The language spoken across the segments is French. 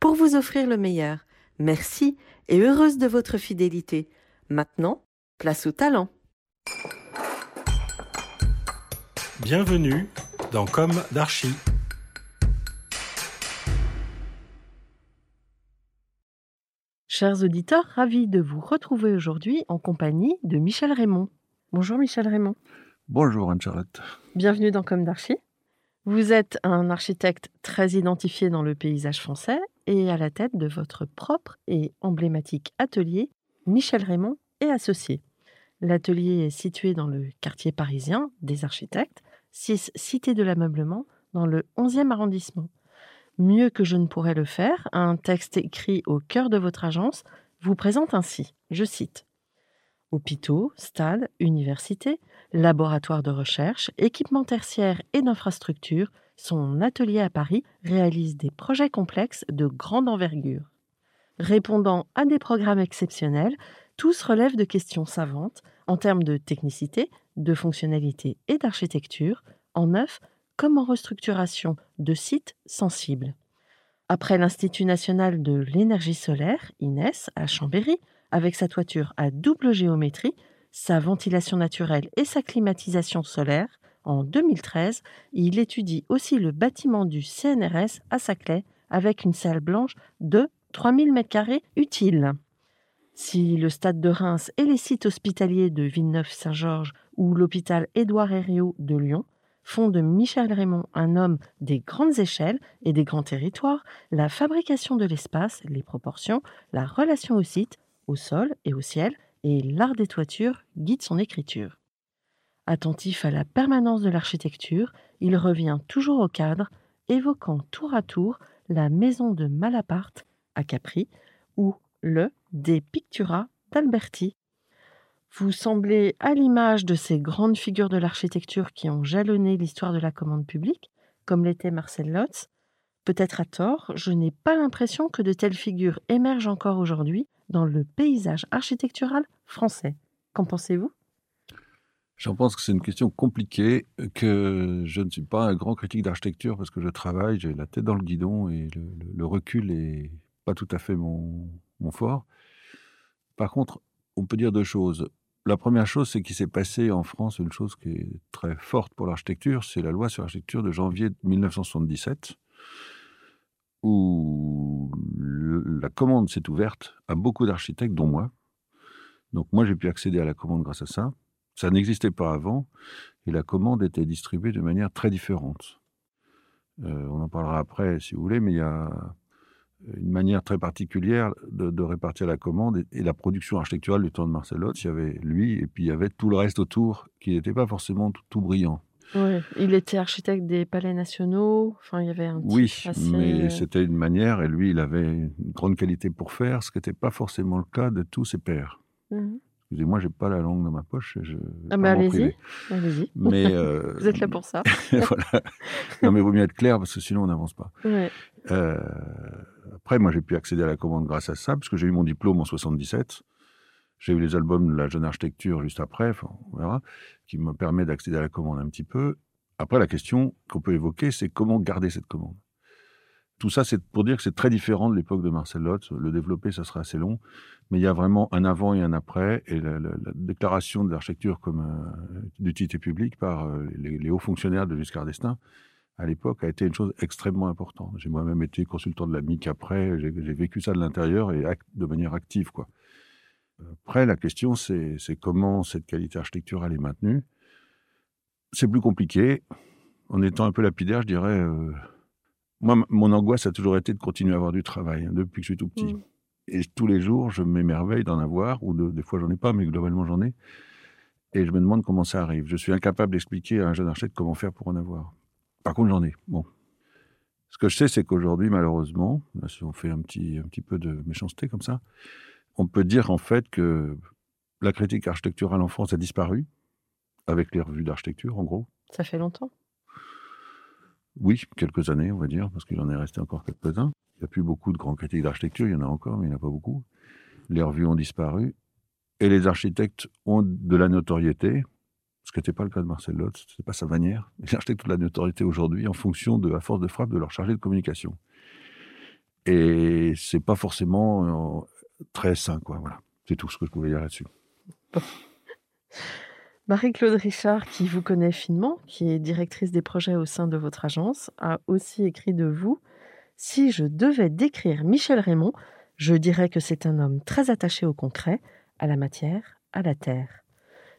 pour vous offrir le meilleur. Merci et heureuse de votre fidélité. Maintenant, place au talent. Bienvenue dans Comme d'Archie. Chers auditeurs, ravis de vous retrouver aujourd'hui en compagnie de Michel Raymond. Bonjour Michel Raymond. Bonjour Anne-Charlotte. Bienvenue dans Comme d'Archie. Vous êtes un architecte très identifié dans le paysage français et à la tête de votre propre et emblématique atelier Michel Raymond et Associés. L'atelier est situé dans le quartier parisien des architectes, 6 Cité de l'ameublement, dans le 11e arrondissement. Mieux que je ne pourrais le faire, un texte écrit au cœur de votre agence vous présente ainsi, je cite, Hôpitaux, stades, universités, laboratoires de recherche, équipements tertiaires et d'infrastructures, son atelier à Paris réalise des projets complexes de grande envergure. Répondant à des programmes exceptionnels, tous relèvent de questions savantes en termes de technicité, de fonctionnalité et d'architecture, en neuf comme en restructuration de sites sensibles. Après l'Institut national de l'énergie solaire, INES, à Chambéry, avec sa toiture à double géométrie, sa ventilation naturelle et sa climatisation solaire, en 2013, il étudie aussi le bâtiment du CNRS à Saclay, avec une salle blanche de 3000 m2 utile. Si le stade de Reims et les sites hospitaliers de Villeneuve-Saint-Georges ou l'hôpital Édouard Herriot de Lyon font de Michel Raymond un homme des grandes échelles et des grands territoires, la fabrication de l'espace, les proportions, la relation au site, au sol et au ciel, et l'art des toitures guide son écriture. Attentif à la permanence de l'architecture, il revient toujours au cadre, évoquant tour à tour la maison de Malaparte à Capri ou le des Pictura d'Alberti vous semblez à l'image de ces grandes figures de l'architecture qui ont jalonné l'histoire de la commande publique, comme l'était Marcel Lotz. Peut-être à tort, je n'ai pas l'impression que de telles figures émergent encore aujourd'hui dans le paysage architectural français. Qu'en pensez-vous? J'en pense que c'est une question compliquée, que je ne suis pas un grand critique d'architecture parce que je travaille, j'ai la tête dans le guidon et le, recul n'est pas tout à fait mon, mon fort. Par contre, on peut dire deux choses. La première chose, c'est qu'il s'est passé en France une chose qui est très forte pour l'architecture, c'est la loi sur l'architecture de janvier 1977, où la commande s'est ouverte à beaucoup d'architectes, dont moi. Donc moi, j'ai pu accéder à la commande grâce à ça. Ça n'existait pas avant, et la commande était distribuée de manière très différente. Euh, on en parlera après, si vous voulez, mais il y a une manière très particulière de, répartir la commande et, la production architecturale du temps de Marcel Lotz. Il y avait lui et puis il y avait tout le reste autour qui n'était pas forcément tout, brillant. Oui, il était architecte des palais nationaux. Enfin, il y avait un Oui, mais euh, c'était une manière et lui, il avait une grande qualité pour faire, ce qui n'était pas forcément le cas de tous ses pairs. Mmh. Excusez-moi, j'ai pas la langue dans ma poche. Je, ah mais allez-y, allez-y. Mais euh, vous êtes là pour ça. voilà. Non, mais il vaut mieux être clair parce que sinon on n'avance pas. Ouais. Euh, après, moi, j'ai pu accéder à la commande grâce à ça, parce que j'ai eu mon diplôme en 77. J'ai eu les albums de la jeune architecture juste après, enfin, on verra, qui me permet d'accéder à la commande un petit peu. Après, la question qu'on peut évoquer, c'est comment garder cette commande? Tout ça, c'est pour dire que c'est très différent de l'époque de Marcel Lotz. Le développer, ça sera assez long. Mais il y a vraiment un avant et un après. Et la, déclaration de l'architecture comme euh, d'utilité publique par euh, les, hauts fonctionnaires de Giscard d'Estaing à l'époque, a été une chose extrêmement importante. J'ai moi-même été consultant de la MIC après, j'ai vécu ça de l'intérieur et de manière active. Quoi. Après, la question, c'est comment cette qualité architecturale est maintenue. C'est plus compliqué. En étant un peu lapidaire, je dirais, euh, moi, mon angoisse a toujours été de continuer à avoir du travail, hein, depuis que je suis tout petit. Mmh. Et tous les jours, je m'émerveille d'en avoir, ou des fois, j'en ai pas, mais globalement, j'en ai. Et je me demande comment ça arrive. Je suis incapable d'expliquer à un jeune architecte comment faire pour en avoir. Par contre, j'en ai. Bon. Ce que je sais, c'est qu'aujourd'hui, malheureusement, si on fait un petit, un petit peu de méchanceté comme ça, on peut dire en fait que la critique architecturale en France a disparu, avec les revues d'architecture, en gros. Ça fait longtemps Oui, quelques années, on va dire, parce qu'il en est resté encore quelques-uns. Il n'y a plus beaucoup de grands critiques d'architecture, il y en a encore, mais il n'y en a pas beaucoup. Les revues ont disparu, et les architectes ont de la notoriété, ce qui n'était pas le cas de Marcel Lotz, ce n'est pas sa manière. Les architectes ont de la notoriété aujourd'hui en fonction de la force de frappe de leur chargé de communication. Et c'est pas forcément euh, très sain, quoi. Voilà. C'est tout ce que je pouvais dire là-dessus. Marie-Claude Richard, qui vous connaît finement, qui est directrice des projets au sein de votre agence, a aussi écrit de vous Si je devais décrire Michel Raymond, je dirais que c'est un homme très attaché au concret, à la matière, à la terre.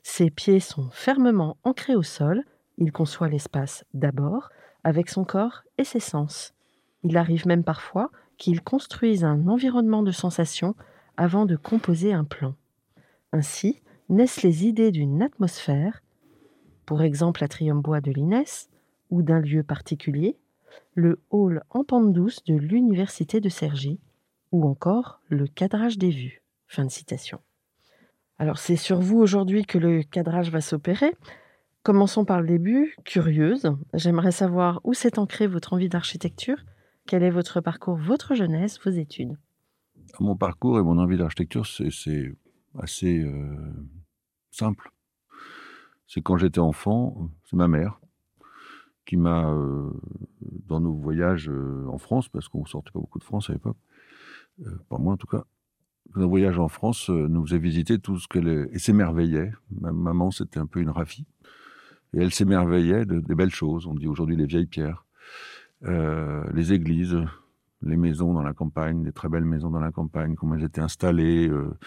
Ses pieds sont fermement ancrés au sol, il conçoit l'espace d'abord, avec son corps et ses sens. Il arrive même parfois qu'il construise un environnement de sensations avant de composer un plan. Ainsi naissent les idées d'une atmosphère, pour exemple l'Atrium Bois de l'Inès, ou d'un lieu particulier, le hall en pente douce de l'Université de Cergy, ou encore le cadrage des vues. Fin de citation. Alors c'est sur vous aujourd'hui que le cadrage va s'opérer. Commençons par le début. Curieuse, j'aimerais savoir où s'est ancrée votre envie d'architecture, quel est votre parcours, votre jeunesse, vos études? Mon parcours et mon envie d'architecture, c'est assez euh, simple. C'est quand j'étais enfant, c'est ma mère qui m'a, euh, dans nos voyages euh, en France, parce qu'on ne sortait pas beaucoup de France à l'époque, pas moi en tout cas, nos voyages en France euh, nous faisait visiter tout ce qu'elle et s'émerveillait. Ma maman, c'était un peu une rafie. Et elle s'émerveillait de, des belles choses. On dit aujourd'hui les vieilles pierres, euh, les églises, les maisons dans la campagne, des très belles maisons dans la campagne, comment elles étaient installées euh,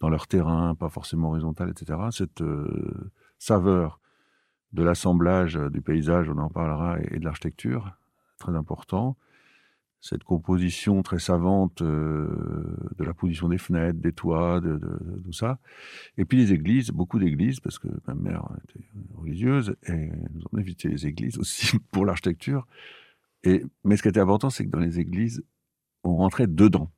dans leur terrain, pas forcément horizontales, etc. Cette saveur de l'assemblage du paysage, on en parlera, et de l'architecture, très important cette composition très savante euh, de la position des fenêtres, des toits, de, tout ça. Et puis les églises, beaucoup d'églises, parce que ma mère était religieuse, et nous avons évité les églises aussi pour l'architecture. Et, mais ce qui était important, c'est que dans les églises, on rentrait dedans.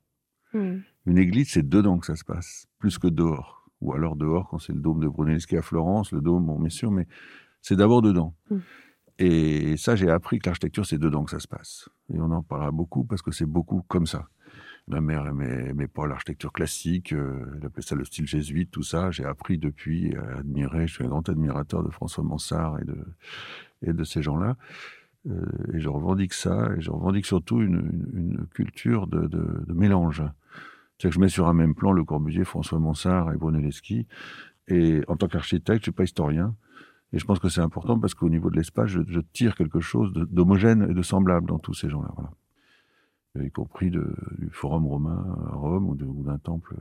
Hmm. Une église, c'est dedans que ça se passe, plus que dehors. Ou alors dehors, quand c'est le dôme de Brunelleschi à Florence, le dôme, bon, bien sûr, mais c'est d'abord dedans. Hmm. Et ça, j'ai appris que l'architecture, c'est dedans que ça se passe. Et on en parlera beaucoup parce que c'est beaucoup comme ça. Ma mère aimait, pas l'architecture classique, euh, elle appelait ça le style jésuite, tout ça. J'ai appris depuis à admirer, je suis un grand admirateur de François Mansart et de, et de ces gens-là. Euh, et je revendique ça, et je revendique surtout une, culture de, mélange. C'est-à-dire que je mets sur un même plan le Corbusier, François Mansart et Brunelleschi. Et en tant qu'architecte, je suis pas historien. Et je pense que c'est important parce qu'au niveau de l'espace, je, tire quelque chose d'homogène et de semblable dans tous ces gens-là. Voilà. Y compris du forum romain à Rome ou d'un temple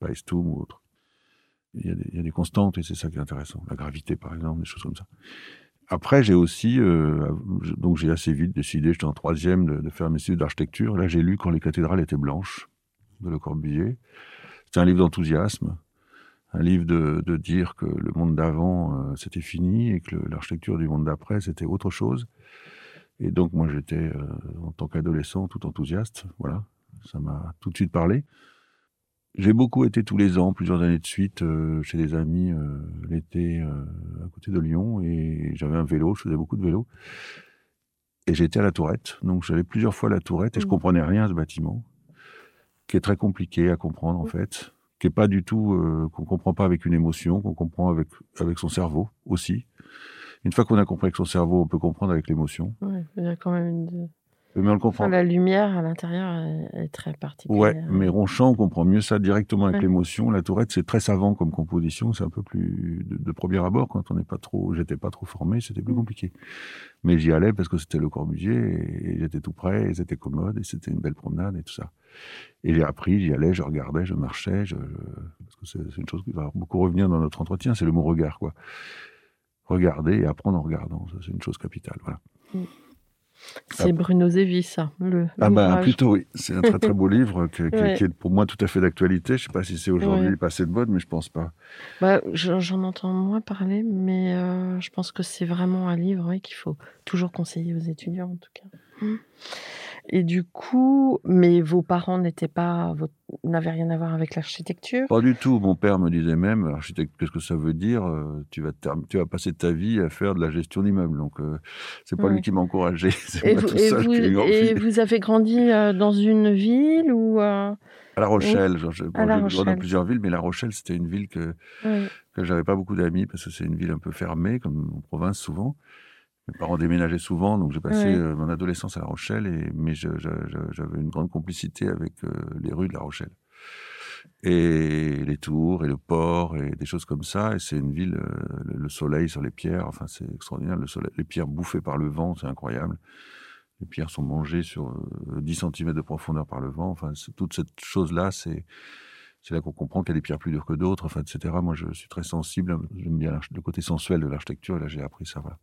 Paestum ou autre. Il y, a des, constantes et c'est ça qui est intéressant. La gravité, par exemple, des choses comme ça. Après, j'ai aussi, euh, donc j'ai assez vite décidé, j'étais en troisième, de, de faire mes études d'architecture. Là, j'ai lu Quand les cathédrales étaient blanches de Le Corbusier. C'est un livre d'enthousiasme un livre de, dire que le monde d'avant euh, c'était fini et que l'architecture du monde d'après c'était autre chose. Et donc moi j'étais euh, en tant qu'adolescent tout enthousiaste, voilà, ça m'a tout de suite parlé. J'ai beaucoup été tous les ans, plusieurs années de suite, euh, chez des amis l'été à côté de Lyon et j'avais un vélo, je faisais beaucoup de vélo. Et j'étais à la Tourette, donc j'avais plusieurs fois la Tourette et je mmh. comprenais rien à ce bâtiment, qui est très compliqué à comprendre en mmh. fait qui est pas du tout euh, qu'on comprend pas avec une émotion, qu'on comprend avec avec son cerveau aussi. Une fois qu'on a compris avec son cerveau, on peut comprendre avec l'émotion. il y a quand même une, Mais on le comprend. Enfin, la lumière à l'intérieur est, très particulière. Ouais, mais Ronchamp, on comprend mieux ça directement avec Ouais. l'émotion. La Tourette, c'est très savant comme composition. C'est un peu plus de, de premier abord quand on n'est pas trop. J'étais pas trop formé, c'était plus Mm. compliqué. Mais j'y allais parce que c'était le Corbusier et, et j'étais tout près et c'était commode et c'était une belle promenade et tout ça. Et j'ai appris, j'y allais, je regardais, je marchais, je, je- parce que c'est une chose qui va beaucoup revenir dans notre entretien, c'est le mot regard, quoi. Regarder et apprendre en regardant, c'est une chose capitale. Voilà. C'est Bruno Zevi, ça. Le, Ah bah plutôt oui, c'est un très très beau livre que- que- Ouais. qui est pour moi tout à fait d'actualité. Je sais pas si c'est aujourd'hui Ouais. passé de mode, mais je pense pas. Bah, je- J'en entends moins parler, mais euh, je pense que c'est vraiment un livre qu'il faut toujours conseiller aux étudiants, en tout cas. Mm. Et du coup, mais vos parents n'étaient pas, n'avaient rien à voir avec l'architecture? Pas du tout. Mon père me disait même, architecte, qu'est-ce que ça veut dire Euh, Tu vas tu vas passer ta vie à faire de la gestion d'immeubles. Donc euh, c'est pas Ouais. lui qui m'a encouragé, Et vous, et et avez grandi euh, dans une ville ou euh, À La Rochelle, genre, je- bon, La dans plusieurs villes, mais La Rochelle c'était une ville que oui. que j'avais pas beaucoup d'amis parce que c'est une ville un peu fermée, comme en province souvent. Mes parents déménageaient souvent, donc j'ai passé Ouais. euh, mon adolescence à La Rochelle, et, mais j'avais une grande complicité avec euh, les rues de La Rochelle. Et les tours, et le port, et des choses comme ça. Et c'est une ville, euh, le, le soleil sur les pierres, enfin c'est extraordinaire. Le soleil, les pierres bouffées par le vent, c'est incroyable. Les pierres sont mangées sur euh, 10 cm de profondeur par le vent. Enfin, toute cette chose-là, c'est c'est là qu'on comprend qu'il y a des pierres plus dures que d'autres, enfin, etc. Moi, je suis très sensible, j'aime bien le côté sensuel de l'architecture, et là, j'ai appris ça, voilà.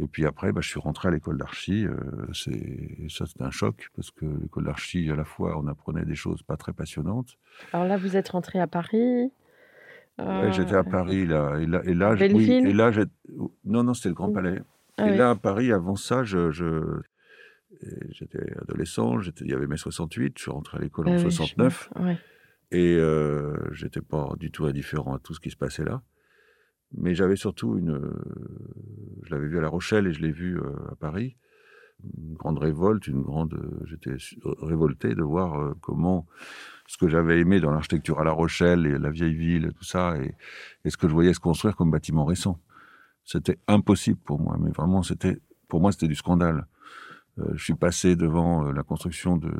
Et puis après, bah, je suis rentré à l'école d'archi, euh, ça, c'était un choc, parce que l'école d'archi, à la fois, on apprenait des choses pas très passionnantes. Alors là, vous êtes rentré à Paris. Ouais, euh, j'étais à Paris, là, et là, et là, oui, et là, non, non, c'était le Grand. Palais. ah et oui. là, à Paris, avant ça, je, je- et j'étais adolescent, j'étais, il y avait mai 68, je suis rentré à l'école Ah en oui, je- 69. ouais. Et euh, j'étais pas du tout indifférent à tout ce qui se passait là. Mais j'avais surtout une. euh, je l'avais vu à La Rochelle et je l'ai vu euh, à Paris. Une grande révolte, une grande. euh, J'étais révolté de voir comment ce que j'avais aimé dans l'architecture à La Rochelle et la vieille ville tout ça, et, ce que je voyais se construire comme bâtiment récent. C'était impossible pour moi, mais vraiment, c'était pour moi, c'était du scandale. Je suis passé devant la construction de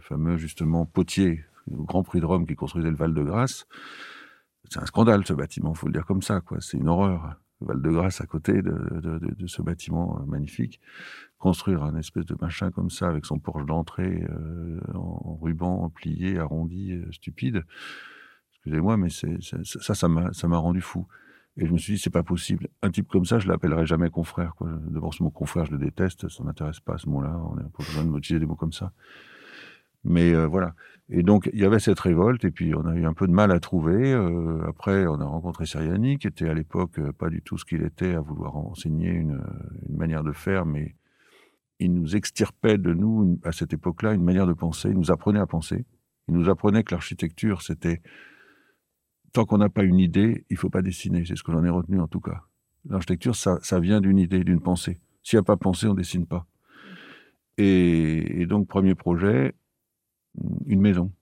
fameux, justement, Potier, le Grand Prix de Rome qui construisait le Val-de-Grâce. C'est un scandale, ce bâtiment, faut le dire comme ça, quoi. C'est une horreur. Val-de-Grâce à côté de, ce bâtiment euh, magnifique. Construire un espèce de machin comme ça, avec son porche d'entrée euh, en ruban plié, arrondi, euh, stupide. Excusez-moi, mais ça, ça m'a, rendu fou. Et je me suis dit, c'est pas possible. Un type comme ça, je l'appellerai jamais confrère. D'abord, ce mot confrère, je le déteste, ça m'intéresse pas, ce mot-là. On n'a pas besoin de utiliser des mots comme ça. Mais euh, voilà. Et donc, il y avait cette révolte, et puis on a eu un peu de mal à trouver. Euh, après, on a rencontré Seriani, qui était à l'époque euh, pas du tout ce qu'il était, à vouloir enseigner une, manière de faire, mais il nous extirpait de nous, à cette époque-là, une manière de penser. Il nous apprenait à penser. Il nous apprenait que l'architecture, c'était tant qu'on n'a pas une idée, il faut pas dessiner. C'est ce que j'en ai retenu en tout cas. L'architecture, ça, vient d'une idée, d'une pensée. S'il n'y a pas pensée, on dessine pas. Et donc, premier projet, une maison.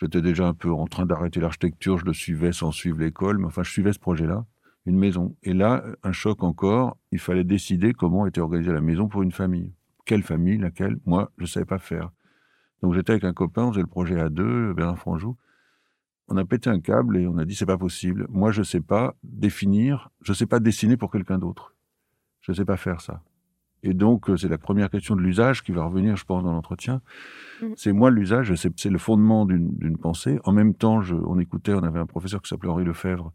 J'étais déjà un peu en train d'arrêter l'architecture, je le suivais sans suivre l'école, mais enfin, je suivais ce projet-là, une maison. Et là, un choc encore, il fallait décider comment était organisée la maison pour une famille. Quelle famille, laquelle? Moi, je ne savais pas faire. Donc j'étais avec un copain, on faisait le projet à deux, Bernard Franjou. On a pété un câble et on a dit c'est pas possible. Moi, je sais pas définir, je sais pas dessiner pour quelqu'un d'autre. Je sais pas faire ça. Et donc, euh, c'est la première question de l'usage qui va revenir, je pense, dans l'entretien. Mhm. C'est moi l'usage, c'est le fondement d'une pensée. En même temps, je- on écoutait, on avait un professeur qui s'appelait Henri Lefebvre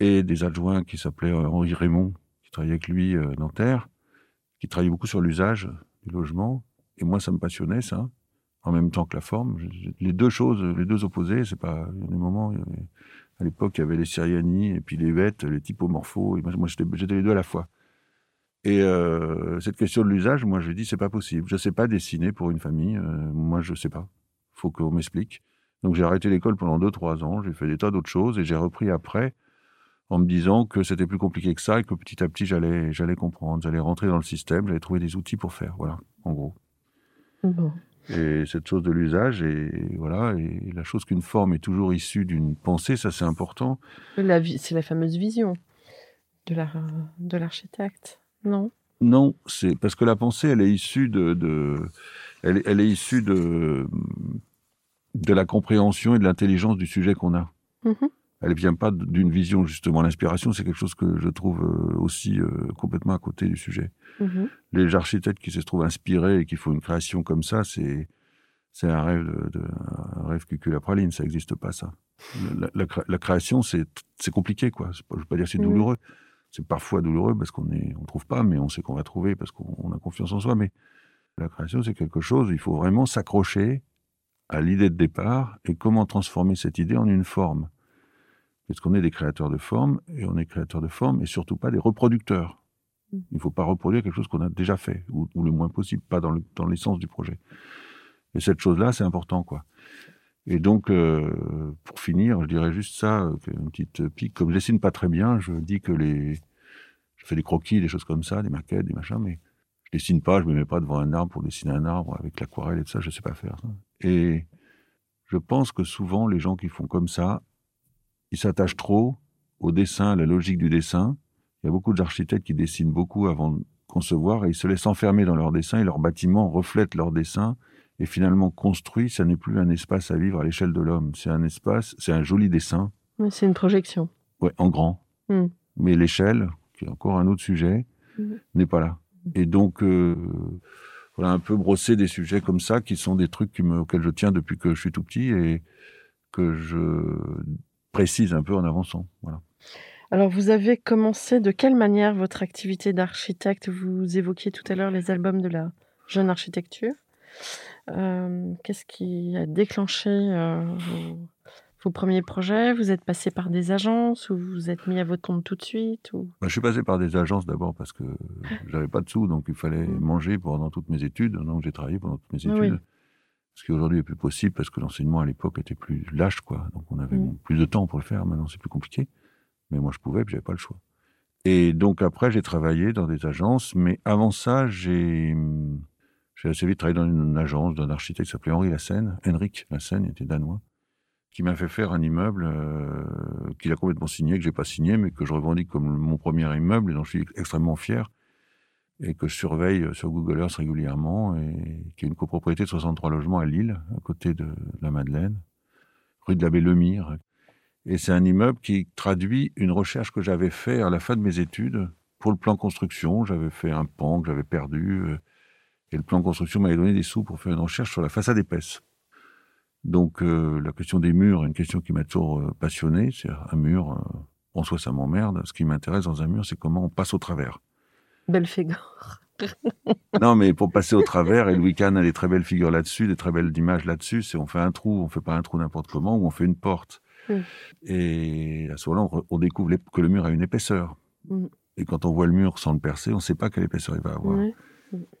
et des adjoints qui s'appelaient euh, Henri Raymond, qui travaillait avec lui euh, Nanterre, qui travaillait beaucoup sur l'usage du logement. Et moi, ça me passionnait, ça, en même temps que la forme. Les deux choses, les deux opposés, c'est pas. Il y a des moments, il y avait- à l'époque, il y avait les Syriani et puis les bêtes, les typomorphos. Et moi, j'étais les deux à la fois. Et euh, cette question de l'usage, moi, je dis, c'est pas possible. Je sais pas dessiner pour une famille. euh, moi, je sais pas. Faut qu'on m'explique. Donc, j'ai arrêté l'école pendant deux, trois ans. J'ai fait des tas d'autres choses et j'ai repris après en me disant que c'était plus compliqué que ça et que petit à petit, j'allais, j'allais comprendre. J'allais rentrer dans le système. J'allais trouver des outils pour faire. Voilà, en gros. Bon. Et cette chose de l'usage, et voilà, et la chose qu'une forme est toujours issue d'une pensée, ça c'est important. C'est la fameuse vision de la- de l'architecte, non Non, c'est parce que la pensée, elle est issue de, de elle, est- elle est issue de de la compréhension et de l'intelligence du sujet qu'on a. Mhm. Elle ne vient pas d'une vision justement. L'inspiration, c'est quelque chose que je trouve euh, aussi euh, complètement à côté du sujet. Mhm. Les architectes qui se trouvent inspirés et qui font une création comme ça, c'est c'est un rêve de, de- un rêve cucul à praline. Ça n'existe pas ça. La, la cré- la création, c'est c'est compliqué quoi. Pas- Je veux pas dire que c'est Mhm. douloureux. C'est parfois douloureux parce qu'on on trouve pas, mais on sait qu'on va trouver parce qu'on on a confiance en soi. Mais la création, c'est quelque chose. Il faut vraiment s'accrocher à l'idée de départ et comment transformer cette idée en une forme. Parce qu'on est des créateurs de formes, et on est créateurs de formes, et surtout pas des reproducteurs. Mm. Il ne faut pas reproduire quelque chose qu'on a déjà fait, ou, ou le moins possible, pas dans le- dans l'essence du projet. Et cette chose-là, c'est important, quoi. Et donc, euh, pour finir, je dirais juste ça, euh, une petite pique. Comme je dessine pas très bien, je dis que les... Je fais des croquis, des choses comme ça, des maquettes, des machins, mais je dessine pas, je me mets pas devant un arbre pour dessiner un arbre avec l'aquarelle et tout ça, je sais pas faire ça. Et je pense que souvent, les gens qui font comme ça, ils s'attachent trop au dessin, à la logique du dessin. Il y a beaucoup d'architectes qui dessinent beaucoup avant de concevoir et ils se laissent enfermer dans leur dessin et leurs bâtiments reflètent leur dessin et finalement construit, ça n'est plus un espace à vivre à l'échelle de l'homme. C'est un espace, c'est un joli dessin, c'est une projection. ouais, en grand. Mm. Mais l'échelle, qui est encore un autre sujet, Mm. n'est pas là. Et donc, euh, voilà, un peu brosser des sujets comme ça, qui sont des trucs qui me, auxquels je tiens depuis que je suis tout petit et que je précise un peu en avançant. Voilà. Alors, vous avez commencé de quelle manière votre activité d'architecte? Vous évoquiez tout à l'heure les albums de la jeune architecture. Euh, Qu'est-ce qui a déclenché euh, vos, vos premiers projets? Vous êtes passé par des agences ou vous vous êtes mis à votre compte tout de suite ou... Bah, je suis passé par des agences d'abord parce que j'avais pas de sous, donc il fallait Mm. manger pendant toutes mes études. Donc j'ai travaillé pendant toutes mes Ah études. oui. Ce qui aujourd'hui est plus possible parce que l'enseignement à l'époque était plus lâche, quoi. Donc on avait Mm. plus de temps pour le faire. Maintenant c'est plus compliqué. Mais moi je pouvais, j'avais pas le choix. Et donc après j'ai travaillé dans des agences, mais avant ça j'ai j'ai assez vite travaillé dans une agence d'un architecte qui s'appelait Henri Lassène, Henrik Lassène, était danois, qui m'a fait faire un immeuble euh, qu'il a complètement signé, que j'ai pas signé, mais que je revendique comme mon premier immeuble et dont je suis extrêmement fier et que je surveille euh, sur Google Earth régulièrement et qui est une copropriété de 63 logements à Lille, à côté de la Madeleine, rue de l'abbé Lemire. Et c'est un immeuble qui traduit une recherche que j'avais faite à la fin de mes études pour le plan construction. J'avais fait un pan que j'avais perdu euh, et le plan construction m'avait donné des sous pour faire une recherche sur la façade épaisse. Donc euh, la question des murs est une question qui m'a toujours euh, passionné. C'est un mur, euh, en soi ça m'emmerde. Ce qui m'intéresse dans un mur, c'est comment on passe au travers. Belphégor. non, mais pour passer au travers, et Louis Kahn a des très belles figures là-dessus, des très belles images là-dessus, c'est on fait un trou, on fait pas un trou n'importe comment, ou on fait une porte. Mm. Et à ce moment-là, on, re- on découvre que le mur a une épaisseur. Mm. Et quand on voit le mur sans le percer, on ne sait pas quelle épaisseur il va avoir. Ouais.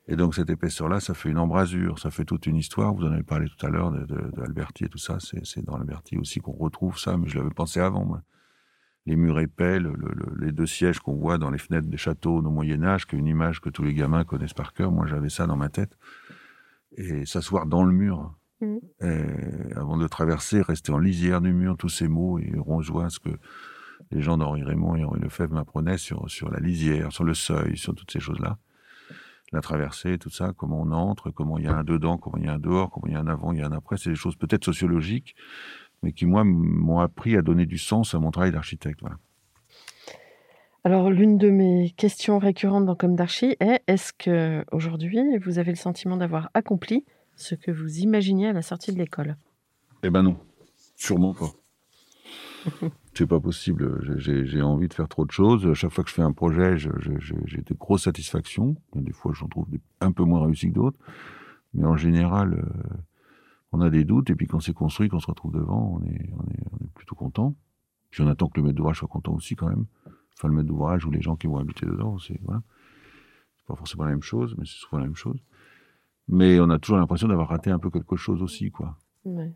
Et donc cette épaisseur-là, ça fait une embrasure, ça fait toute une histoire. Vous en avez parlé tout à l'heure de, de, de Alberti et tout ça. C'est dans Alberti aussi qu'on retrouve ça, mais je l'avais pensé avant. Moi. Les murs épais, le- le- le- les deux sièges qu'on voit dans les fenêtres des châteaux au Moyen Âge, qui est une image que tous les gamins connaissent par cœur. Moi, j'avais ça dans ma tête. Et s'asseoir dans le mur, Mhm. et avant de traverser, rester en lisière du mur, tous ces mots, et on rejoint ce que les gens d'Henri Raymond et Henri Lefebvre m'apprenaient sur, sur la lisière, sur le seuil, sur toutes ces choses-là la traversée, tout ça, comment on entre, comment il y a un dedans, comment il y a un dehors, comment il y a un avant, il y a un après. C'est des choses peut-être sociologiques, mais qui, moi, m'ont appris à donner du sens à mon travail d'architecte. Voilà. Alors, l'une de mes questions récurrentes dans Comme d'Archi est est-ce que aujourd'hui vous avez le sentiment d'avoir accompli ce que vous imaginiez à la sortie de l'école? Eh ben non, sûrement pas. C'est pas possible. J'ai- envie de faire trop de choses. À chaque fois que je fais un projet, je- je- je- j'ai de grosses satisfactions. Des fois, j'en trouve des- un peu moins réussis que d'autres. Mais en général, euh, on a des doutes. Et puis, quand c'est construit, quand on se retrouve devant, on est, plutôt content. Puis, on attend que le maître d'ouvrage soit content aussi, quand même. Enfin, le maître d'ouvrage ou les gens qui vont habiter dedans, c'est voilà. Pas forcément la même chose, mais c'est souvent la même chose. Mais on a toujours l'impression d'avoir raté un peu quelque chose aussi, quoi. Ouais.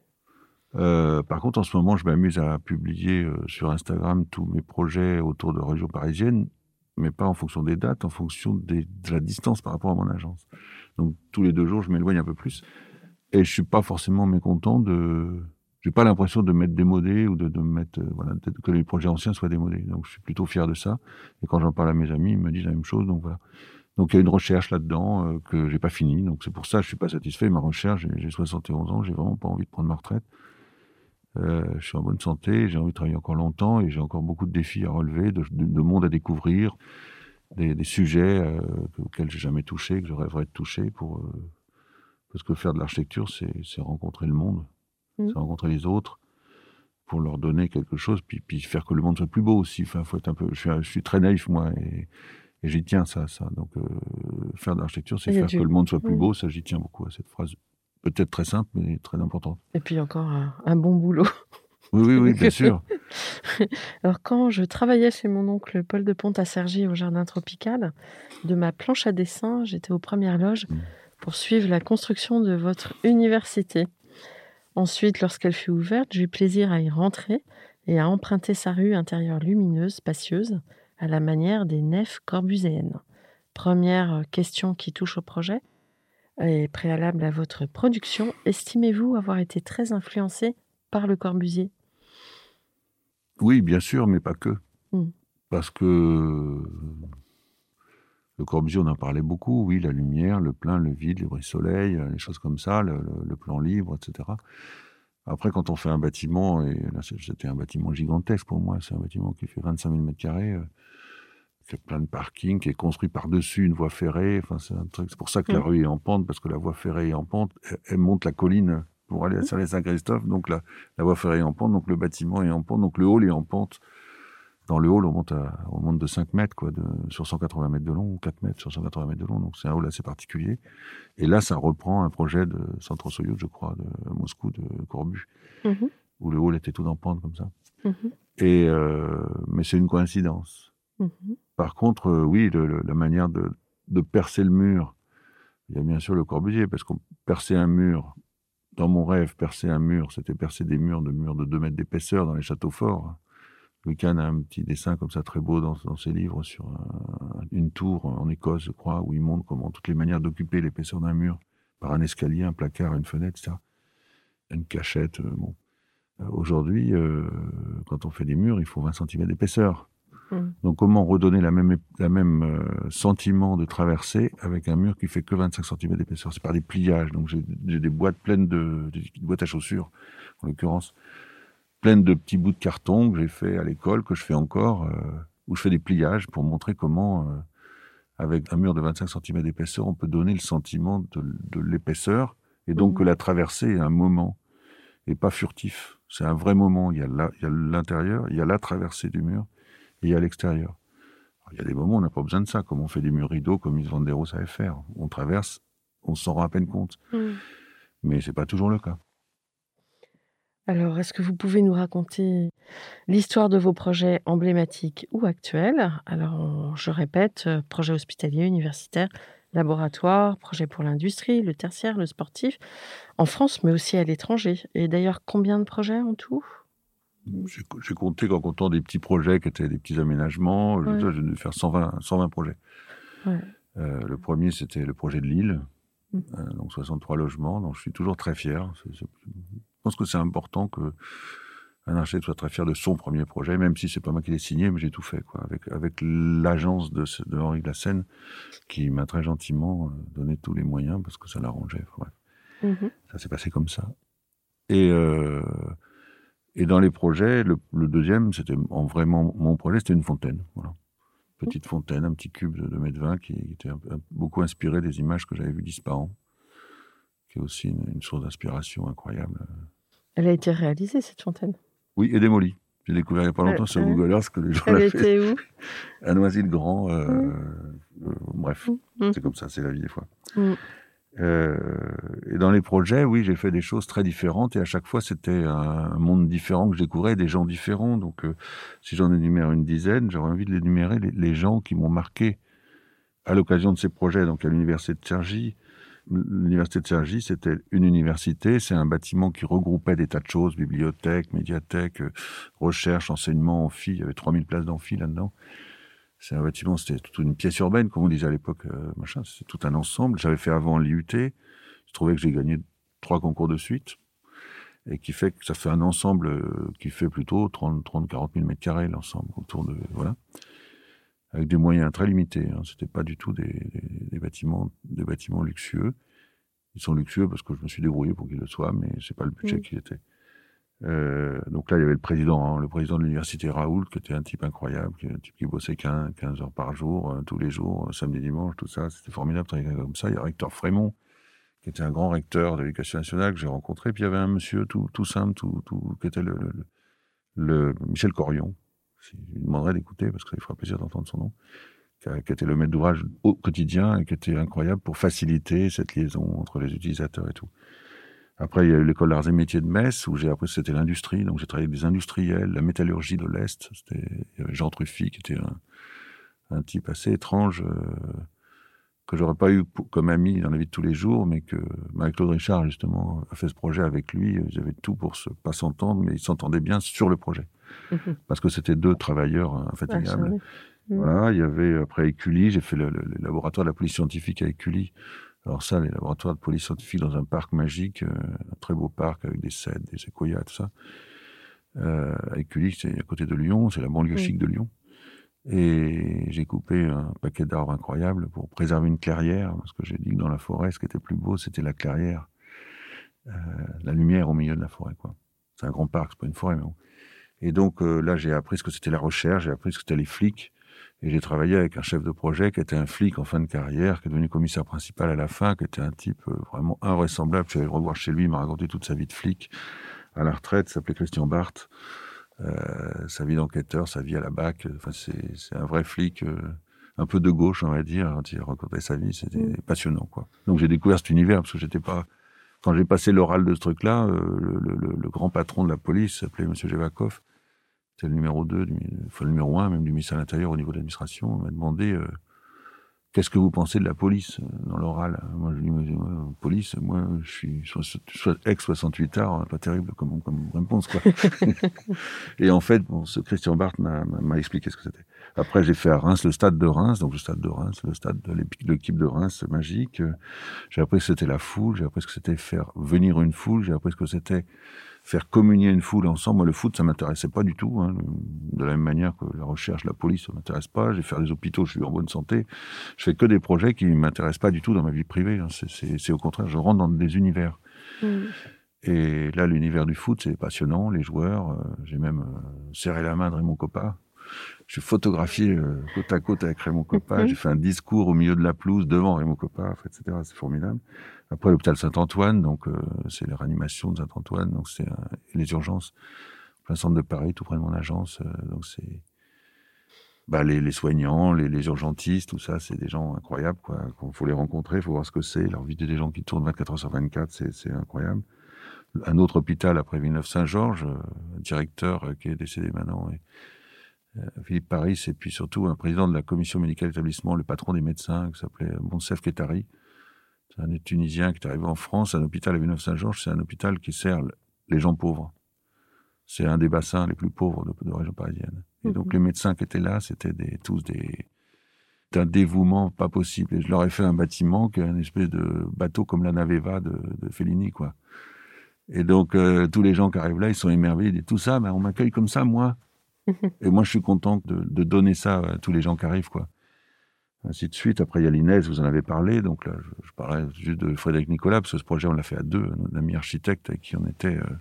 Euh, par contre, en ce moment, je m'amuse à publier euh, sur Instagram tous mes projets autour de région parisienne, mais pas en fonction des dates, en fonction de la distance par rapport à mon agence. Donc, tous les deux jours, je m'éloigne un peu plus. Et je suis pas forcément mécontent de. J'ai pas l'impression de mettre démodé ou de, de me mettre. euh, voilà, que les projets anciens soient démodés. Donc, je suis plutôt fier de ça. Et quand j'en parle à mes amis, ils me disent la même chose. Donc, voilà. Donc il y a une recherche là-dedans euh, que j'ai pas finie. Donc c'est pour ça que je suis pas satisfait. Ma recherche, j'ai 71 ans, j'ai vraiment pas envie de prendre ma retraite. Euh, je suis en bonne santé, j'ai envie de travailler encore longtemps et j'ai encore beaucoup de défis à relever, de, de, monde à découvrir, des, des sujets euh, auxquels j'ai jamais touché, que je rêverais de toucher pour euh, parce que faire de l'architecture, c'est rencontrer le monde, mmh. c'est rencontrer les autres pour leur donner quelque chose, puis, puis faire que le monde soit plus beau aussi. Enfin, faut être un peu. Je suis, je suis très naïf moi et, et j'y tiens ça, ça. Donc euh, faire de l'architecture, c'est faire que le monde soit plus beau. Ça, j'y tiens beaucoup à cette phrase peut-être très simple, mais très importante. Et puis encore un, bon boulot. Oui, oui, oui, bien sûr. Alors, quand je travaillais chez mon oncle Paul de Ponte à Cergy au Jardin Tropical, de ma planche à dessin, j'étais aux premières loges mm. pour suivre la construction de votre université. Ensuite, lorsqu'elle fut ouverte, j'eus plaisir à y rentrer et à emprunter sa rue intérieure lumineuse, spacieuse, à la manière des nefs corbuséennes. Première question qui touche au projet et préalable à votre production, estimez-vous avoir été très influencé par Le Corbusier? Oui, bien sûr, mais pas que. Hmm. Parce que Le Corbusier, on en parlait beaucoup, oui, la lumière, le plein, le vide, bruits soleil, les choses comme ça, le, plan libre, etc. Après, quand on fait un bâtiment, et là c'était un bâtiment gigantesque pour moi, c'est un bâtiment qui fait 25 000 mètres carrés, qui a plein de parkings, qui est construit par-dessus une voie ferrée. Enfin, c'est un truc. C'est pour ça que la mm. rue est en pente, parce que la voie ferrée est en pente. Elle, monte la colline pour aller à mm. Saint-Christophe, donc la, la, voie ferrée est en pente, donc le bâtiment est en pente, donc le hall est en pente. Dans le hall, on monte, à, on monte de 5 mètres, quoi, de, sur 180 mètres de long, ou 4 mètres sur 180 mètres de long, donc c'est un hall assez particulier. Et là, ça reprend un projet de Centre Soyout, je crois, de Moscou, de Corbu, mm-hmm. où le hall était tout en pente comme ça. Mm-hmm. Et, euh, mais c'est une coïncidence. Mm-hmm. Par contre, euh, oui, la manière de, percer le mur, il y a bien sûr le Corbusier, parce qu'on perçait un mur. Dans mon rêve, percer un mur, c'était percer des murs de murs de 2 mètres d'épaisseur dans les châteaux forts. Louis a un petit dessin comme ça très beau dans, ses livres sur une tour en Écosse, je crois, où il montre comment toutes les manières d'occuper l'épaisseur d'un mur par un escalier, un placard, une fenêtre, etc. Une cachette. Euh, bon. Euh, aujourd'hui, quand on fait des murs, il faut 20 cm d'épaisseur. Mm. Donc comment redonner la même, la même euh, sentiment de traversée avec un mur qui fait que 25 cm d'épaisseur? C'est par des pliages. Donc j'ai des boîtes pleines de des boîtes à chaussures, en l'occurrence, pleines de petits bouts de carton que j'ai fait à l'école, que je fais encore, euh, où je fais des pliages pour montrer comment, euh, avec un mur de 25 cm d'épaisseur, on peut donner le sentiment de, l'épaisseur et donc mm. que la traversée est un moment et pas furtif. C'est un vrai moment. Il y a l'intérieur, il y a la traversée du mur et à l'extérieur. Il y a des moments où on n'a pas besoin de ça, comme on fait des murs rideaux, comme Yves Van savait faire. On traverse, on s'en rend à peine compte. Mais mm. Mais c'est pas toujours le cas. Alors, est-ce que vous pouvez nous raconter l'histoire de vos projets emblématiques ou actuels? Alors, je répète, euh, projet hospitalier, universitaire, laboratoire, projet pour l'industrie, le tertiaire, le sportif, en France, mais aussi à l'étranger. Et d'ailleurs, combien de projets en tout? J'ai compté en comptant des petits projets qui étaient des petits aménagements. J'ai dû faire 120, 120 projets. Euh, le premier, c'était le projet de Lille, mmh. euh, donc 63 logements. Donc je suis toujours très fier. je pense que c'est important que un architecte soit très fier de son premier projet, même si c'est pas moi qui l'ai signé, mais j'ai tout fait, quoi, avec, avec l'agence de, de Henri Glassen, qui m'a très gentiment euh, donné tous les moyens parce que ça l'arrangeait. Mmh ça s'est passé comme ça. Et et dans les projets, le, deuxième, c'était en vraiment mon projet, c'était une fontaine. Voilà. Petite fontaine, un petit cube de 2 mètres 20 qui était beaucoup inspiré des images que j'avais vues d'Ispahan, qui est aussi une, source d'inspiration incroyable. Elle a été réalisée, cette fontaine? Oui, et démolie. J'ai découvert il n'y a pas longtemps sur Google Earth que les gens Elle était où? À Noisy-le-Grand. Euh, euh, bref, mmh. c'est comme ça, c'est la vie des fois. Mmh. Euh, et dans les projets, oui, j'ai fait des choses très différentes et à chaque fois, c'était un monde différent que j'ai des gens différents. Donc, euh, si j'en énumère une dizaine, j'aurais envie de l'énumérer les, les, gens qui m'ont marqué à l'occasion de ces projets. Donc, à l'université de Cergy, l'université de Cergy, c'était une université, c'est un bâtiment qui regroupait des tas de choses, bibliothèque, médiathèque, euh, recherche, enseignement, amphi, il y avait 3000 places d'amphi là-dedans. C'est un bâtiment, c'était toute une pièce urbaine, comme on disait à l'époque, euh, machin. C'est tout un ensemble. J'avais fait avant l'IUT. Je trouvais que j'ai gagné trois concours de suite. Et qui fait que ça fait un ensemble euh, qui fait plutôt 30, 30 40 000 mètres carrés, l'ensemble, autour de, voilà. avec des moyens très limités. Hein. C'était pas du tout des, des, bâtiments, des bâtiments luxueux. Ils sont luxueux parce que je me suis débrouillé pour qu'ils le soient, mais c'est pas le budget qui était. Euh, donc là, il y avait le président, hein, le président de l'université Raoult, qui était un type incroyable, qui, un type qui bossait 15, 15 heures par jour, euh, tous les jours, samedi, dimanche, tout ça. C'était formidable, comme ça. Il y a le recteur Frémont, qui était un grand recteur de l'éducation nationale que j'ai rencontré. Puis il y avait un monsieur tout, tout simple, tout, tout, qui était le, le, Michel Corion. Je lui demanderais d'écouter parce que ça lui fera plaisir d'entendre son nom. Qui était le maître d'ouvrage au quotidien et qui était incroyable pour faciliter cette liaison entre les utilisateurs et tout. Après, il y a eu l'école d'arts et métiers de Metz, où j'ai appris que c'était l'industrie. Donc, j'ai travaillé avec des industriels, la métallurgie de l'Est. C'était, il y avait Jean Truffy, qui était un, un type assez étrange, euh, que j'aurais pas eu comme ami dans la vie de tous les jours, mais que Marie-Claude Richard, justement, a fait ce projet avec lui. Ils avaient tout pour se, pas s'entendre, mais ils s'entendaient bien sur le projet. Mhm. Parce que c'était deux travailleurs infatigables. voilà, il y avait après Écully, j'ai fait le, le, laboratoire de la police scientifique à Écully. Alors ça, les laboratoires de police scientifique dans un parc magique, euh, un très beau parc avec des cèdres, des séquoias, tout ça. Euh, Écully, c'est à côté de Lyon, c'est la banlieue chic de Lyon. Et j'ai coupé un paquet d'arbres incroyables pour préserver une clairière, parce que j'ai dit que dans la forêt, ce qui était plus beau, c'était la clairière, euh, la lumière au milieu de la forêt. quoi. C'est un grand parc, c'est pas une forêt, mais bon. Et donc euh, là, j'ai appris ce que c'était la recherche, j'ai appris ce que c'était les flics, et j'ai travaillé avec un chef de projet qui était un flic en fin de carrière, qui est devenu commissaire principal à la fin, qui était un type euh, vraiment invraisemblable. Je suis allé le revoir chez lui, il m'a raconté toute sa vie de flic à la retraite, s'appelait Christian Barthes. Euh, sa vie d'enquêteur, sa vie à la BAC. Enfin, c'est un vrai flic, euh, un peu de gauche, on va dire. Quand il racontait sa vie, c'était mm. passionnant, quoi. Donc j'ai découvert cet univers parce que j'étais pas. Quand j'ai passé l'oral de ce truc-là, euh, le, le, le, grand patron de la police s'appelait Monsieur Jevakov. C'était le numéro 2, enfin le numéro 1 même du ministère de l'Intérieur au niveau de l'administration. m'a demandé Qu'est-ce que vous pensez de la police euh, dans l'oral? Moi, je dis, police, moi, je suis ex-68 art, pas terrible comme, comme réponse, quoi. et en fait, bon, ce Christian Barthes m'a expliqué ce que c'était. Après, j'ai fait à Reims le stade de Reims, donc le stade de Reims, le stade de l'équipe de Reims, magique. J'ai appris que c'était la foule, j'ai appris ce que c'était faire venir une foule, j'ai appris ce que c'était faire communier une foule ensemble. Moi, le foot, ça m'intéressait pas du tout. Hein. De la même manière que la recherche, la police, ça m'intéresse pas. J'ai fait des hôpitaux, je suis en bonne santé. Je fais que des projets qui m'intéressent pas du tout dans ma vie privée. Hein. C'est au contraire, je rentre dans des univers. Mmh. Et là, l'univers du foot, c'est passionnant. Les joueurs, euh, j'ai même euh, serré la main de Raymond Coppa. J'ai photographié euh, côte à côte avec Raymond Coppa. Mmh. J'ai fait un discours au milieu de la pelouse devant Raymond Coppa, etc. C'est formidable. Après, l'hôpital Saint-Antoine, donc euh, c'est la réanimation de Saint-Antoine, donc c'est les urgences, plein centre de Paris, tout près de mon agence. Euh, donc c'est bah, les, les, soignants, les, les, urgentistes, tout ça, c'est des gens incroyables. Quoi. Faut les rencontrer, il faut voir ce que c'est. Leur vie des gens qui tournent 24 heures sur 24, c'est incroyable. Un autre hôpital après Villeneuve-Saint-Georges, euh, directeur qui est décédé maintenant, Philippe Paris, et puis surtout un président de la commission médicale d'établissement, le patron des médecins, qui s'appelait Monsef Ketari, c'est un Tunisien qui est arrivé en France, un hôpital à Villeneuve-Saint-Georges, c'est un hôpital qui sert les gens pauvres. C'est un des bassins les plus pauvres de, la région parisienne. Et donc mhm. les médecins qui étaient là, c'était des, tous des un dévouement pas possible. Et je leur ai fait un bâtiment qui est un espèce de bateau comme la Naveva de, de Fellini, quoi. Et donc euh, tous les gens qui arrivent là, ils sont émerveillés, ils disent tout ça, ben, on m'accueille comme ça, moi. et moi, je suis content de, de, donner ça à tous les gens qui arrivent, quoi ainsi de suite. Après, il y a l'Inès, vous en avez parlé. Donc là, je, parlais juste de Frédéric Nicolas, parce que ce projet, on l'a fait à deux, un ami architecte avec qui on était, euh,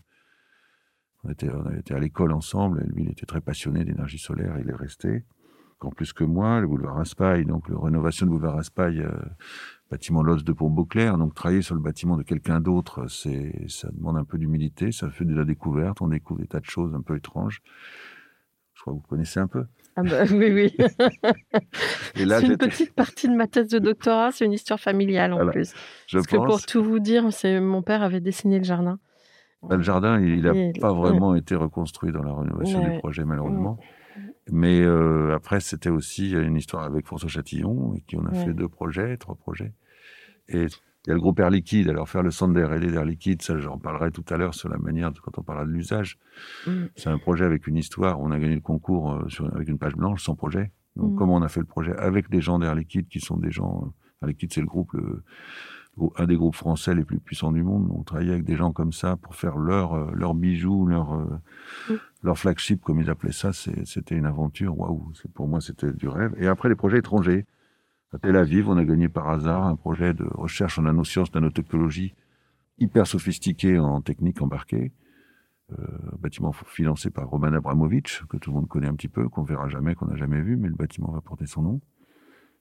on était, on était à l'école ensemble. Et lui, il était très passionné d'énergie solaire, il est resté. En plus que moi, le boulevard Raspail, donc la rénovation du boulevard Raspail, euh, bâtiment Loss de Pont-Beauclair. Donc travailler sur le bâtiment de quelqu'un d'autre, c'est, ça demande un peu d'humilité, ça fait de la découverte, on découvre des tas de choses un peu étranges. Je crois que vous connaissez un peu. Ah bah, oui, oui. c'est une petite partie de ma thèse de doctorat, c'est une histoire familiale en plus. Parce que pour tout vous dire, c'est mon père avait dessiné le jardin. Bah, le jardin, il n'a pas vraiment été reconstruit dans la rénovation du projet, malheureusement. Mais euh, après, c'était aussi une histoire avec François Chatillon, et qui on a fait deux projets, trois projets. Et il y a le groupe Air Liquide. Alors, faire le centre d'air aidé d'Air Liquide, ça, j'en parlerai tout à l'heure sur la manière, de, quand on parlera de l'usage. Mm. C'est un projet avec une histoire. On a gagné le concours euh, sur, avec une page blanche, sans projet. Donc, mm. comment on a fait le projet avec des gens d'Air Liquide qui sont des gens. Euh, Air Liquide, c'est le groupe le, un des groupes français les plus puissants du monde. On travaillait avec des gens comme ça pour faire leur euh, leurs bijoux, leur euh, Mm. leur flagship comme ils appelaient ça. C'était une aventure. Waouh, pour moi c'était du rêve. Et après les projets étrangers. À Tel Aviv, on a gagné par hasard un projet de recherche en nanosciences, nanotechnologie hyper sophistiqué en technique embarquée. Euh, bâtiment financé par Roman Abramovich, que tout le monde connaît un petit peu, qu'on verra jamais, qu'on n'a jamais vu, mais le bâtiment va porter son nom.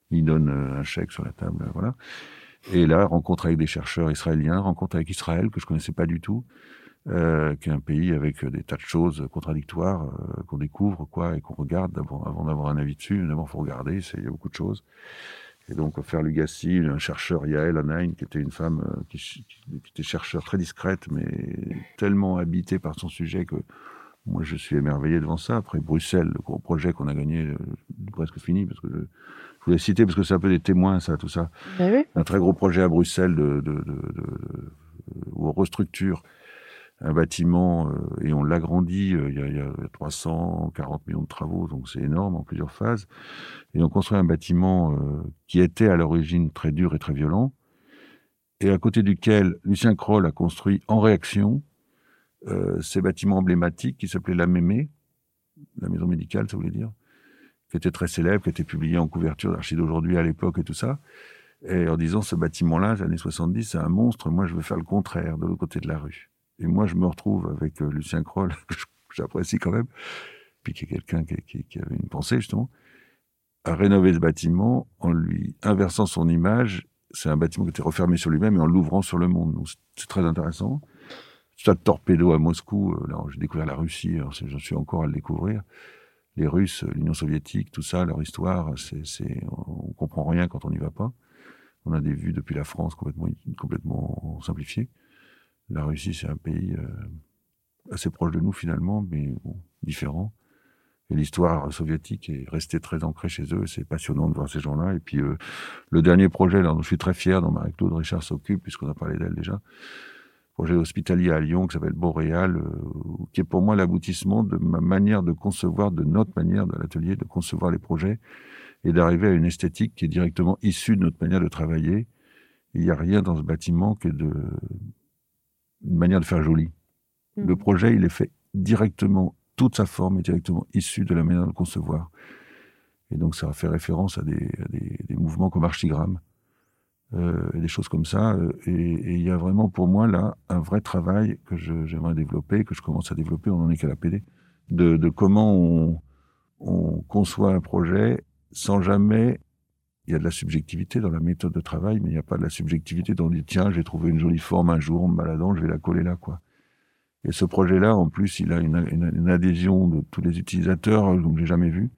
Il donne euh, un chèque sur la table, voilà. Et là, rencontre avec des chercheurs israéliens, rencontre avec Israël, que je connaissais pas du tout, euh, qui est un pays avec des tas de choses contradictoires euh, qu'on découvre, quoi, et qu'on regarde avant d'avoir un avis dessus. D'abord, faut regarder, il y a beaucoup de choses. Et donc, faire Lugassi, un chercheur, Yael Anaïn, qui était une femme euh, qui, qui- était chercheur très discrète, mais tellement habitée par son sujet que moi, je suis émerveillé devant ça. Après, Bruxelles, le gros projet qu'on a gagné, euh, presque fini, parce que je, je voulais citer, parce que c'est un peu des témoins, ça, tout ça. Ben oui. Un très gros projet à Bruxelles de, de, de, de- de- où on restructure un bâtiment euh, et on l'agrandit. euh, Il il y a 340 millions de travaux, donc c'est énorme en plusieurs phases. Et on construit un bâtiment euh, qui était à l'origine très dur et très violent, et à côté duquel Lucien Kroll a construit en réaction euh, ces bâtiments emblématiques qui s'appelaient la Mémé, la maison médicale, ça voulait dire, qui était très célèbre, qui était publié en couverture d'Archide d'aujourd'hui à l'époque et tout ça. Et en disant, ce bâtiment-là, années 70, c'est un monstre, moi je veux faire le contraire, de l'autre côté de la rue. Et moi je me retrouve avec euh, Lucien Kroll, que j'apprécie quand même, puis qui est quelqu'un qui, avait une pensée justement, à rénover ce bâtiment en lui inversant son image. C'est un bâtiment qui était refermé sur lui-même et en l'ouvrant sur le monde. Donc c'est très intéressant. Stade Torpedo à Moscou, euh, là j'ai découvert la Russie, alors c'est- je suis encore à le découvrir. Les Russes, l'Union soviétique, tout ça, leur histoire, c'est, c'est, on comprend rien quand on n'y va pas. On a des vues depuis la France complètement, complètement simplifiées. La Russie, c'est un pays euh, assez proche de nous finalement, mais bon, différent. Et l'histoire soviétique est restée très ancrée chez eux. C'est passionnant de voir ces gens-là. Et puis euh, le dernier projet, dont je suis très fier, dont Marie-Claude Richard s'occupe, puisqu'on a parlé d'elle déjà, projet hospitalier à Lyon qui s'appelle Boréal, euh, qui est pour moi l'aboutissement de ma manière de concevoir, de notre manière de l'atelier de concevoir les projets et d'arriver à une esthétique qui est directement issue de notre manière de travailler. Il n'y a rien dans ce bâtiment que de une manière de faire joli. Mhm. Le projet, il est fait directement, toute sa forme est directement issue de la manière de le concevoir. Et donc, ça fait référence à des, à des, des mouvements comme Archigramme, euh, et des choses comme ça. euh, Et il y a vraiment pour moi là un vrai travail que je- j'aimerais développer, que je commence à développer, on n'en est qu'à la PD, de, de comment on, on conçoit un projet sans jamais. Il y a de la subjectivité dans la méthode de travail, mais il n'y a pas de la subjectivité dans dit tiens, j'ai trouvé une jolie forme un jour en me baladant, je vais la coller là, quoi. Et ce projet-là, en plus, il a une, adhésion de tous les utilisateurs euh, comme j'ai jamais vu.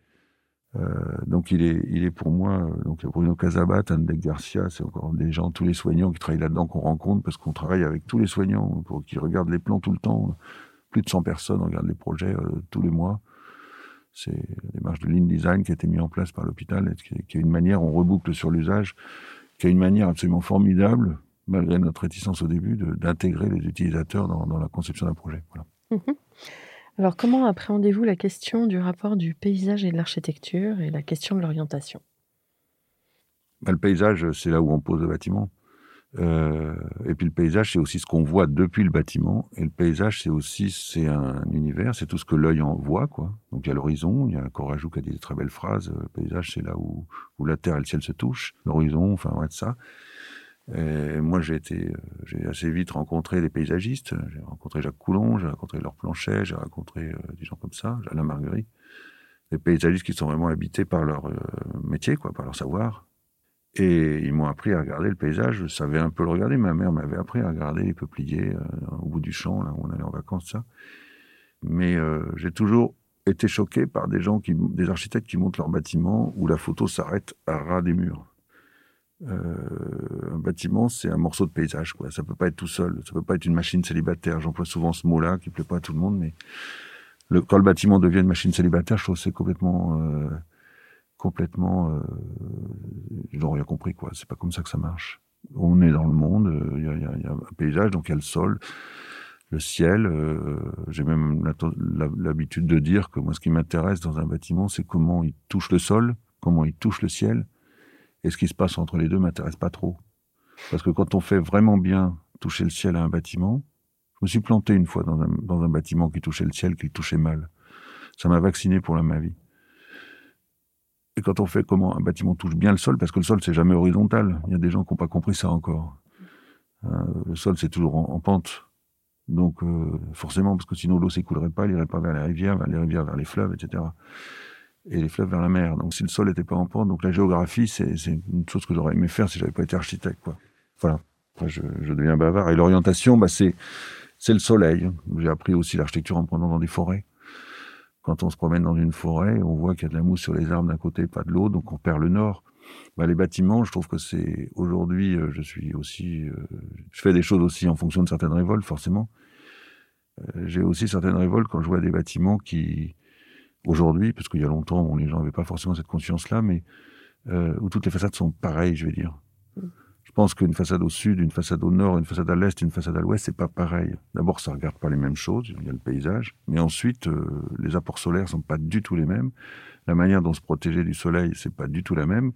Euh, donc il est, il est pour moi, euh, donc Bruno Casabat, Andek Garcia, c'est encore des gens, tous les soignants qui travaillent là-dedans qu'on rencontre parce qu'on travaille avec tous les soignants pour qui regardent les plans tout le temps. Plus de 100 personnes regardent les projets euh, tous les mois. C'est la démarche de Lean Design qui a été mise en place par l'hôpital, et qui est une manière, on reboucle sur l'usage, qui est une manière absolument formidable, malgré notre réticence au début, d'intégrer les utilisateurs dans, dans la conception d'un projet. Voilà. Mhm. Alors, comment appréhendez-vous la question du rapport du paysage et de l'architecture et la question de l'orientation? Bah, le paysage, c'est là où on pose le bâtiment. Euh, et puis le paysage, c'est aussi ce qu'on voit depuis le bâtiment. Et le paysage, c'est aussi c'est un univers, c'est tout ce que l'œil en voit, quoi. Donc il y a l'horizon, il y a Corajou qui a dit des très belles phrases. Le paysage, c'est là où, où la terre et le ciel se touchent. L'horizon, enfin, ouais, ça. Et moi, j'ai été, euh, j'ai assez vite rencontré des paysagistes. J'ai rencontré Jacques Coulon, j'ai rencontré Laure Planchet, j'ai rencontré euh, des gens comme ça, Alain Marguerite. Des paysagistes qui sont vraiment habités par leur métier, quoi, par leur savoir. Et ils m'ont appris à regarder le paysage. Je savais un peu le regarder. Ma mère m'avait appris à regarder les peupliers euh, au bout du champ, là où on allait en vacances, ça. Mais euh, j'ai toujours été choqué par des gens, qui, des architectes qui montent leur bâtiment où la photo s'arrête à ras des murs. Euh, un bâtiment, c'est un morceau de paysage, quoi. Ça peut pas être tout seul. Ça peut pas être une machine célibataire. J'emploie souvent ce mot-là qui plaît pas à tout le monde, mais le, quand le bâtiment devient une machine célibataire, je trouve que c'est complètement, euh, complètement, euh, ils n'ont rien compris, quoi. C'est pas comme ça que ça marche. On est dans le monde, euh, il y, a, un paysage, donc il y a le sol, le ciel. euh, J'ai même l'habitude de dire que moi, ce qui m'intéresse dans un bâtiment, c'est comment il touche le sol, comment il touche le ciel, et ce qui se passe entre les deux m'intéresse pas trop. Parce que quand on fait vraiment bien toucher le ciel à un bâtiment, je me suis planté une fois dans un, dans un bâtiment qui touchait le ciel, qui touchait mal. Ça m'a vacciné pour la ma vie. Et quand on fait comment un bâtiment touche bien le sol, parce que le sol c'est jamais horizontal. Il y a des gens qui n'ont pas compris ça encore. Euh, le sol c'est toujours en, en, pente. Donc euh, forcément, parce que sinon l'eau s'écoulerait pas, elle irait pas vers les rivières, vers les rivières vers les fleuves, etc. Et les fleuves vers la mer. Donc si le sol n'était pas en pente, donc la géographie c'est une chose que j'aurais aimé faire si j'avais pas été architecte. Quoi. Voilà. Je, je deviens bavard. Et l'orientation, bah, c'est le soleil. J'ai appris aussi l'architecture en prenant dans des forêts quand on se promène dans une forêt, on voit qu'il y a de la mousse sur les arbres d'un côté, pas de l'autre, donc on perd le nord. Bah, les bâtiments, je trouve que c'est aujourd'hui, euh, je suis aussi, euh, je fais des choses aussi en fonction de certaines révoltes, forcément. Euh, j'ai aussi certaines révoltes quand je vois des bâtiments qui, aujourd'hui, parce qu'il y a longtemps, les gens n'avaient pas forcément cette conscience-là, mais où toutes les façades sont pareilles, je vais dire. Je pense qu'une façade au sud, une façade au nord, une façade à l'est, une façade à l'ouest, c'est pas pareil. D'abord, ça regarde pas les mêmes choses, il y a le paysage, mais ensuite, euh, les apports solaires sont pas du tout les mêmes. La manière dont se protéger du soleil, c'est pas du tout la même.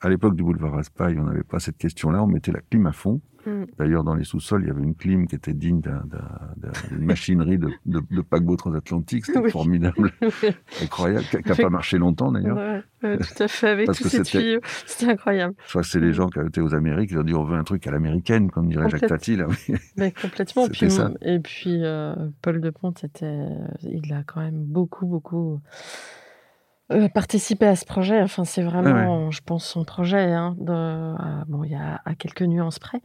À l'époque du boulevard Raspail, on n'avait pas cette question-là, on mettait la clim à fond. Mm. D'ailleurs, dans les sous-sols, il y avait une clim qui était digne d'une machinerie de, de, de, paquebot transatlantique. C'était formidable, incroyable, qui n'a pas marché longtemps d'ailleurs. Ouais, tout à fait, avec tous ces tuyaux. C'était incroyable. Je crois que c'est les gens qui étaient aux Amériques, ils ont dit on veut un truc à l'américaine, comme dirait Jacques Tati. Là. Mais complètement. Puis, ça. Et puis, euh, Paul de Pont, était, il a quand même beaucoup, beaucoup euh, participer à ce projet, enfin, c'est vraiment, je pense, son projet. Hein, de, bon, il y a à quelques nuances près.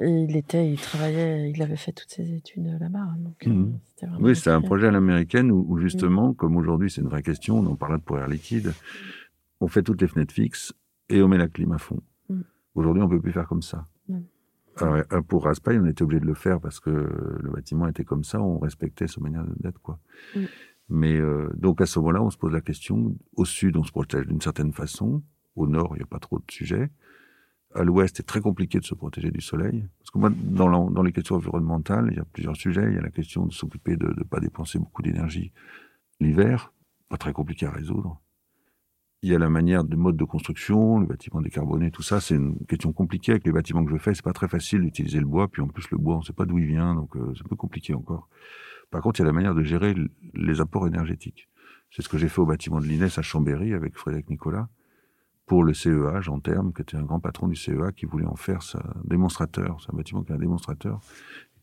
Et il était, il travaillait, il avait fait toutes ses études là-bas. Hein, donc, mmh. oui, c'est un projet à l'américaine où, justement, mmh. comme aujourd'hui, c'est une vraie question. On en parlait de pour air liquide. On fait toutes les fenêtres fixes et on met la clim à fond. Mmh. Aujourd'hui, on peut plus faire comme ça. Alors, euh, pour Raspail, on était obligé de le faire parce que le bâtiment était comme ça, on respectait sa manière d'être, quoi. Mais euh, donc à ce moment-là, on se pose la question. Au sud, on se protège d'une certaine façon. Au nord, il n'y a pas trop de sujets. À l'ouest, c'est très compliqué de se protéger du soleil. Parce que moi, dans, dans les questions environnementales, il y a plusieurs sujets. Il y a la question de s'occuper de ne pas dépenser beaucoup d'énergie l'hiver, pas très compliqué à résoudre. Il y a la manière de mode de construction, le bâtiment décarboné, tout ça, c'est une question compliquée avec les bâtiments que je fais. C'est pas très facile d'utiliser le bois, puis en plus le bois, on ne sait pas d'où il vient, donc euh, c'est un peu compliqué encore. Par contre, il y a la manière de gérer les apports énergétiques. C'est ce que j'ai fait au bâtiment de l'INES à Chambéry avec Frédéric Nicolas pour le CEA, Jean Terme, qui était un grand patron du CEA, qui voulait en faire sa démonstrateur. C'est un bâtiment qui est un démonstrateur,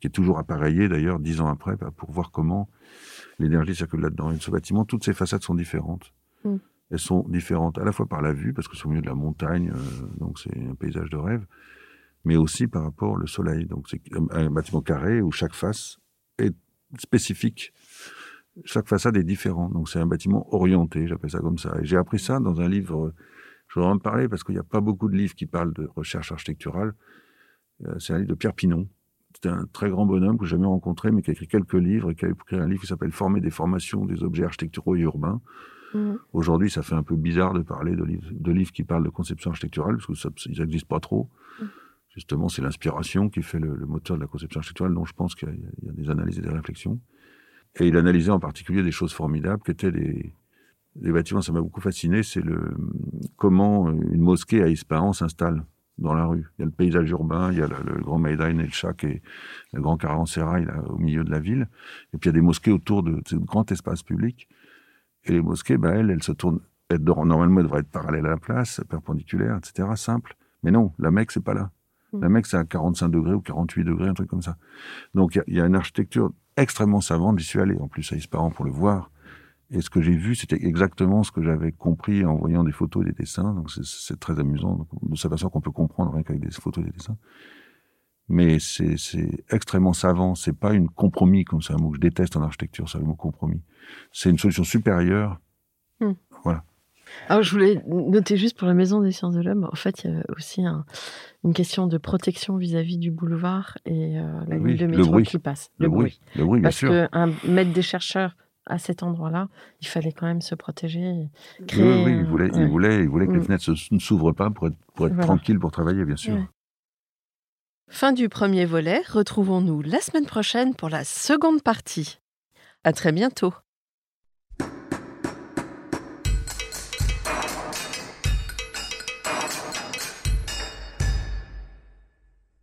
qui est toujours appareillé d'ailleurs dix ans après, bah, pour voir comment l'énergie circule là-dedans. Et ce bâtiment, toutes ses façades sont différentes. Mm. Elles sont différentes à la fois par la vue, parce que c'est au milieu de la montagne, euh, donc c'est un paysage de rêve, mais aussi par rapport au soleil. Donc c'est un bâtiment carré où chaque face est spécifique. Chaque façade est différente. Donc c'est un bâtiment orienté, j'appelle ça comme ça. Et j'ai appris ça dans un livre, je voudrais en parler parce qu'il n'y a pas beaucoup de livres qui parlent de recherche architecturale. Euh, c'est un livre de Pierre Pinon. C'était un très grand bonhomme que j'ai jamais rencontré, mais qui a écrit quelques livres et qui a écrit un livre qui s'appelle Former des formations des objets architecturaux et urbains. Mmh. Aujourd'hui, ça fait un peu bizarre de parler de livres, de livres qui parlent de conception architecturale, parce qu'ils n'existent pas trop. Mmh. Justement, c'est l'inspiration qui fait le, moteur de la conception architecturale, dont je pense qu'il y, a des analyses et des réflexions. Et il analysait en particulier des choses formidables, qui étaient les, les bâtiments. Ça m'a beaucoup fasciné, c'est le comment une mosquée à Ispahan s'installe dans la rue. Il y a le paysage urbain, il y a le, grand Maidain et le Chak et le grand Caravansérail au milieu de la ville. Et puis il y a des mosquées autour de ce grand espace public. Et les mosquées, bah, elles, elles se tournent. normalement, elles devraient être parallèles à la place, perpendiculaires, etc. Simple. Mais non, la Mecque, c'est pas là. La Mecque, c'est à 45 degrés ou 48 degrés, un truc comme ça. Donc, il y, a une architecture extrêmement savante. J'y suis allé, en plus, à Ispahan pour le voir. Et ce que j'ai vu, c'était exactement ce que j'avais compris en voyant des photos et des dessins. Donc, c'est très amusant de cette façon qu'on peut comprendre rien qu'avec des photos et des dessins. Mais c'est extrêmement savant. C'est pas une compromis, comme c'est un mot que je déteste en architecture, c'est le mot compromis. C'est une solution supérieure. Hmm. Voilà. Alors, je voulais noter juste pour la Maison des sciences de l'homme, en fait, il y a aussi une question de protection vis-à-vis du boulevard et euh, la ligne de métro qui passe. Le, bruit. Le bruit, bien Parce qu'un maître des chercheurs à cet endroit-là, il fallait quand même se protéger. Créer, oui, il voulait, il voulait, il voulait que les mm. fenêtres ne s'ouvrent pas pour être, pour être tranquille pour travailler, bien sûr. Fin du premier volet. Retrouvons-nous la semaine prochaine pour la seconde partie. À très bientôt.